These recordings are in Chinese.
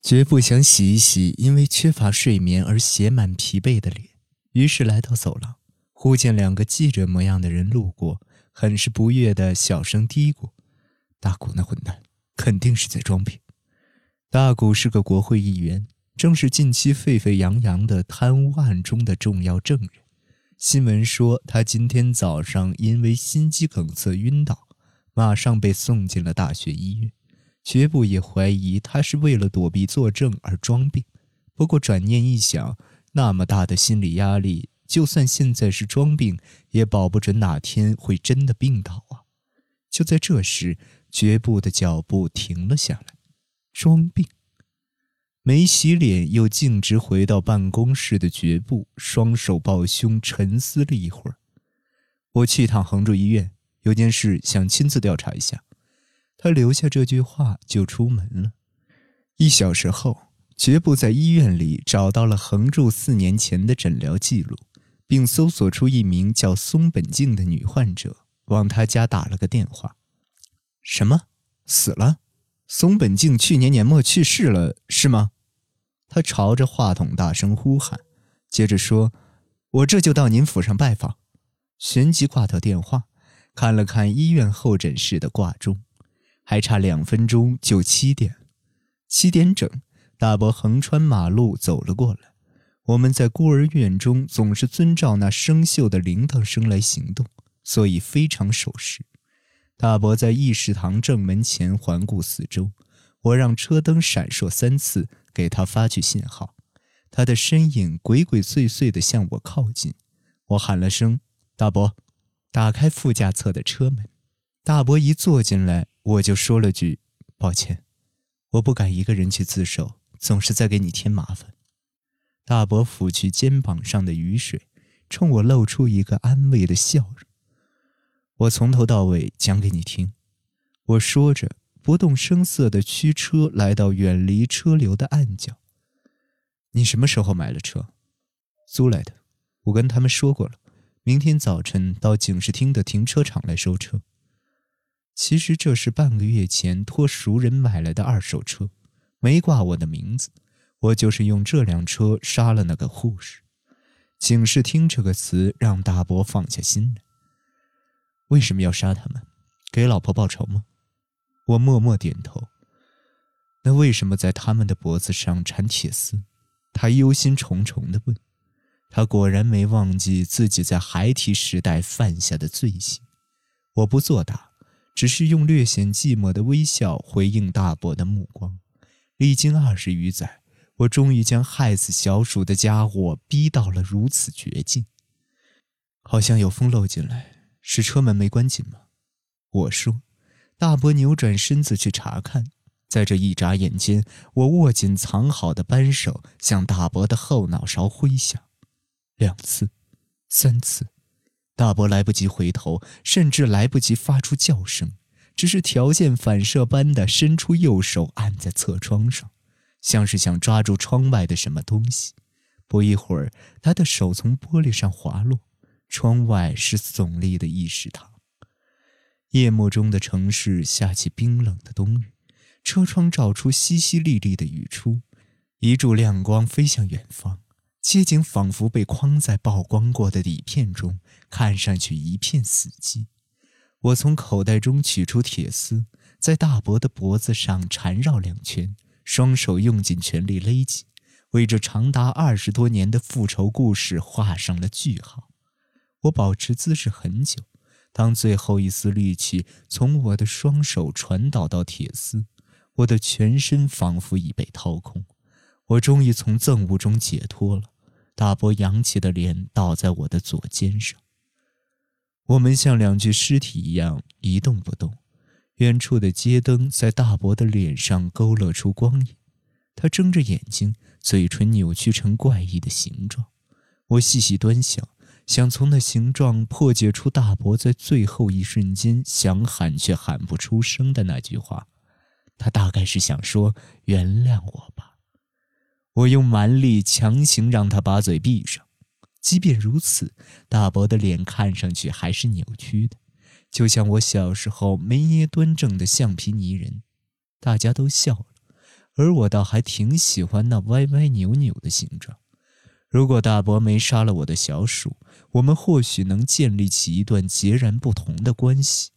绝不想洗一洗因为缺乏睡眠而写满疲惫的脸，于是来到走廊，忽见两个记者模样的人路过，很是不悦的小声嘀咕：“大谷那混蛋，肯定是在装病。”大谷是个国会议员，正是近期沸沸扬扬的贪污案中的重要证人。新闻说他今天早上因为心肌梗塞晕倒，马上被送进了大学医院。绝不也怀疑他是为了躲避作证而装病，不过转念一想，那么大的心理压力，就算现在是装病，也保不准哪天会真的病倒啊！就在这时，绝不的脚步停了下来。装病，没洗脸又径直回到办公室的绝不，双手抱胸沉思了一会儿。我去一趟衡州医院，有件事想亲自调查一下。他留下这句话就出门了。一小时后，绝不在医院里找到了横柱四年前的诊疗记录，并搜索出一名叫松本静的女患者，往他家打了个电话。什么？死了？松本静去年年末去世了，是吗？他朝着话筒大声呼喊，接着说：“我这就到您府上拜访。”旋即挂掉电话，看了看医院候诊室的挂钟。还差两分钟就七点，七点整，大伯横穿马路走了过来。我们在孤儿院中总是遵照那生锈的铃铛声来行动，所以非常守时。大伯在议事堂正门前环顾四周，我让车灯闪烁三次，给他发去信号。他的身影鬼鬼祟祟地向我靠近，我喊了声“大伯”，打开副驾侧的车门。大伯一坐进来。我就说了句：“抱歉，我不敢一个人去自首，总是在给你添麻烦。”大伯抚去肩膀上的雨水，冲我露出一个安慰的笑容。我从头到尾讲给你听。我说着，不动声色地驱车来到远离车流的暗角。你什么时候买了车？租来的。我跟他们说过了，明天早晨到警视厅的停车场来收车。其实这是半个月前托熟人买来的二手车，没挂我的名字。我就是用这辆车杀了那个护士。警视厅这个词让大伯放下心来。为什么要杀他们？给老婆报仇吗？我默默点头。那为什么在他们的脖子上缠铁丝？他忧心忡忡地问。他果然没忘记自己在孩提时代犯下的罪行。我不作答。只是用略显寂寞的微笑回应大伯的目光。历经二十余载，我终于将害死小鼠的家伙逼到了如此绝境。好像有风漏进来，是车门没关紧吗？我说。大伯扭转身子去查看，在这一眨眼间，我握紧藏好的扳手，向大伯的后脑勺挥响，两次，三次。大伯来不及回头，甚至来不及发出叫声，只是条件反射般的伸出右手按在侧窗上，像是想抓住窗外的什么东西。不一会儿，他的手从玻璃上滑落，窗外是耸立的议事堂。夜幕中的城市下起冰冷的冬雨，车窗照出淅淅沥沥的雨珠，一柱亮光飞向远方。街景仿佛被框在曝光过的底片中，看上去一片死寂。我从口袋中取出铁丝，在大伯的脖子上缠绕两圈，双手用尽全力勒紧，为这长达二十多年的复仇故事画上了句号。我保持姿势很久，当最后一丝力气从我的双手传导到铁丝，我的全身仿佛已被掏空，我终于从憎恶中解脱了。大伯扬起的脸倒在我的左肩上，我们像两具尸体一样一动不动。远处的街灯在大伯的脸上勾勒出光影，他睁着眼睛，嘴唇扭曲成怪异的形状。我细细端详，想从那形状破解出大伯在最后一瞬间想喊却喊不出声的那句话。他大概是想说：“原谅我吧。”我用蛮力强行让他把嘴闭上，即便如此，大伯的脸看上去还是扭曲的，就像我小时候没捏端正的橡皮泥人。大家都笑了，而我倒还挺喜欢那歪歪扭扭的形状。如果大伯没杀了我的小鼠，我们或许能建立起一段截然不同的关系，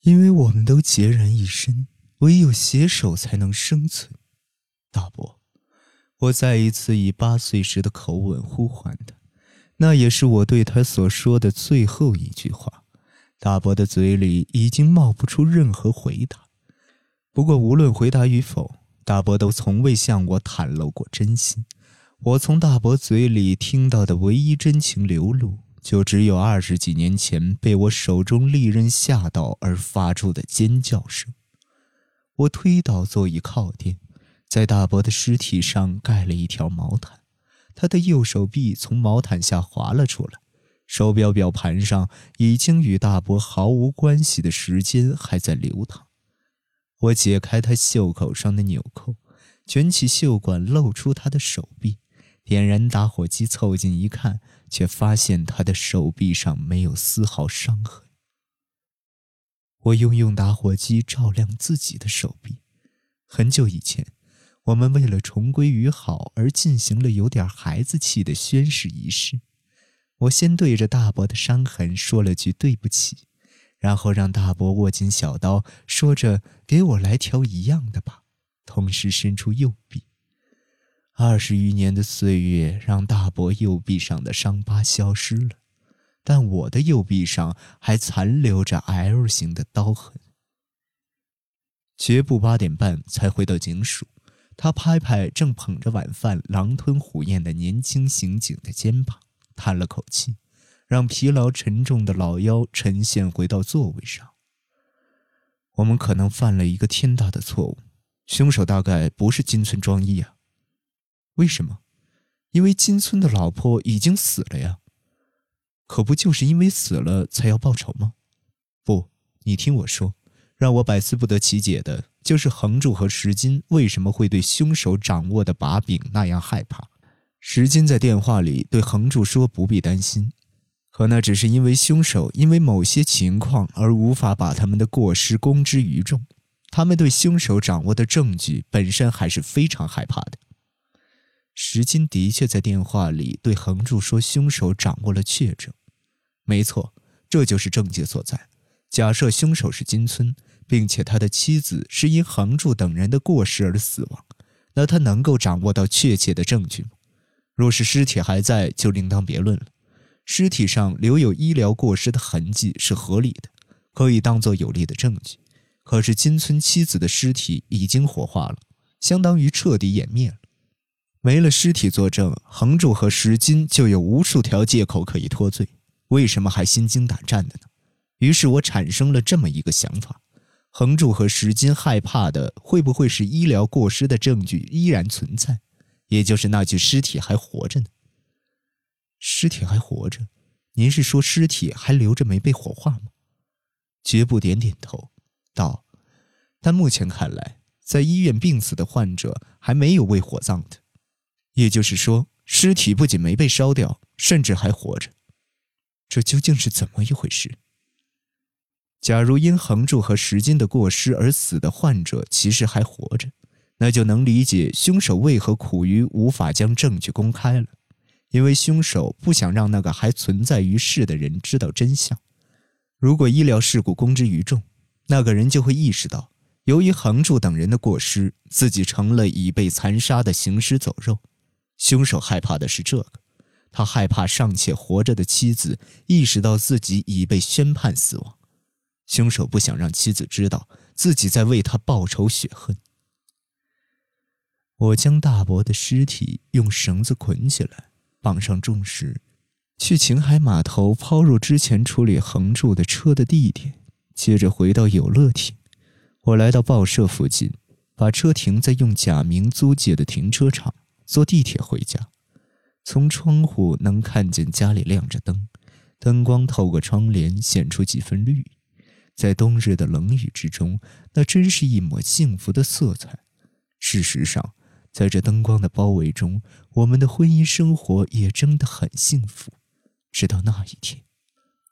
因为我们都孑然一身，唯有携手才能生存。大伯，我再一次以八岁时的口吻呼唤他，那也是我对他所说的最后一句话。大伯的嘴里已经冒不出任何回答，不过无论回答与否，大伯都从未向我袒露过真心。我从大伯嘴里听到的唯一真情流露，就只有二十几年前被我手中利刃吓到而发出的尖叫声。我推倒座椅靠垫，在大伯的尸体上盖了一条毛毯，他的右手臂从毛毯下滑了出来，手表表盘上已经与大伯毫无关系的时间还在流淌。我解开他袖口上的纽扣，卷起袖管，露出他的手臂。点燃打火机，凑近一看，却发现他的手臂上没有丝毫伤痕。我又用打火机照亮自己的手臂。很久以前，我们为了重归于好而进行了有点孩子气的宣誓仪式。我先对着大伯的伤痕说了句对不起，然后让大伯握紧小刀，说着“给我来条一样的吧”，同时伸出右臂。二十余年的岁月让大伯右臂上的伤疤消失了，但我的右臂上还残留着 L 型的刀痕。绝不八点半才回到警署，他拍拍正捧着晚饭狼吞虎咽的年轻刑警的肩膀，叹了口气，让疲劳沉重的老腰沉陷回到座位上。我们可能犯了一个天大的错误，凶手大概不是金村庄一啊。为什么？因为金村的老婆已经死了呀。可不就是因为死了才要报仇吗？不，你听我说，让我百思不得其解的就是横柱和石金为什么会对凶手掌握的把柄那样害怕。石金在电话里对横柱说不必担心，可那只是因为凶手因为某些情况而无法把他们的过失公之于众。他们对凶手掌握的证据本身还是非常害怕的。石金的确在电话里对横柱说：“凶手掌握了确证。”没错，这就是症结所在。假设凶手是金村，并且他的妻子是因横柱等人的过失而死亡，那他能够掌握到确切的证据吗？若是尸体还在，就另当别论了。尸体上留有医疗过失的痕迹是合理的，可以当做有力的证据。可是金村妻子的尸体已经火化了，相当于彻底湮灭了。没了尸体作证，横柱和石金就有无数条借口可以脱罪。为什么还心惊胆战的呢？于是我产生了这么一个想法：横柱和石金害怕的，会不会是医疗过失的证据依然存在？也就是那具尸体还活着呢？尸体还活着？您是说尸体还留着没被火化吗？绝不点点头，道：“但目前看来，在医院病死的患者还没有未火葬的。”也就是说，尸体不仅没被烧掉，甚至还活着。这究竟是怎么一回事？假如因横柱和石金的过失而死的患者其实还活着，那就能理解凶手为何苦于无法将证据公开了。因为凶手不想让那个还存在于世的人知道真相。如果医疗事故公之于众，那个人就会意识到，由于横柱等人的过失，自己成了已被残杀的行尸走肉。凶手害怕的是这个，他害怕尚且活着的妻子意识到自己已被宣判死亡。凶手不想让妻子知道自己在为他报仇雪恨。我将大伯的尸体用绳子捆起来，绑上重石，去秦海码头抛入之前处理横柱的车的地点，接着回到有乐町。我来到报社附近，把车停在用假名租借的停车场。坐地铁回家，从窗户能看见家里亮着灯，灯光透过窗帘显出几分绿，在冬日的冷雨之中，那真是一抹幸福的色彩。事实上，在这灯光的包围中，我们的婚姻生活也真的很幸福。直到那一天，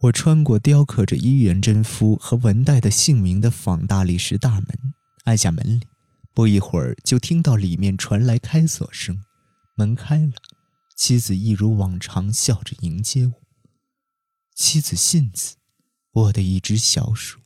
我穿过雕刻着伊元贞夫和文代的姓名的仿大理石大门，按下门铃。不一会儿，就听到里面传来开锁声，门开了，妻子一如往常笑着迎接我。妻子信子，我的一只小鼠。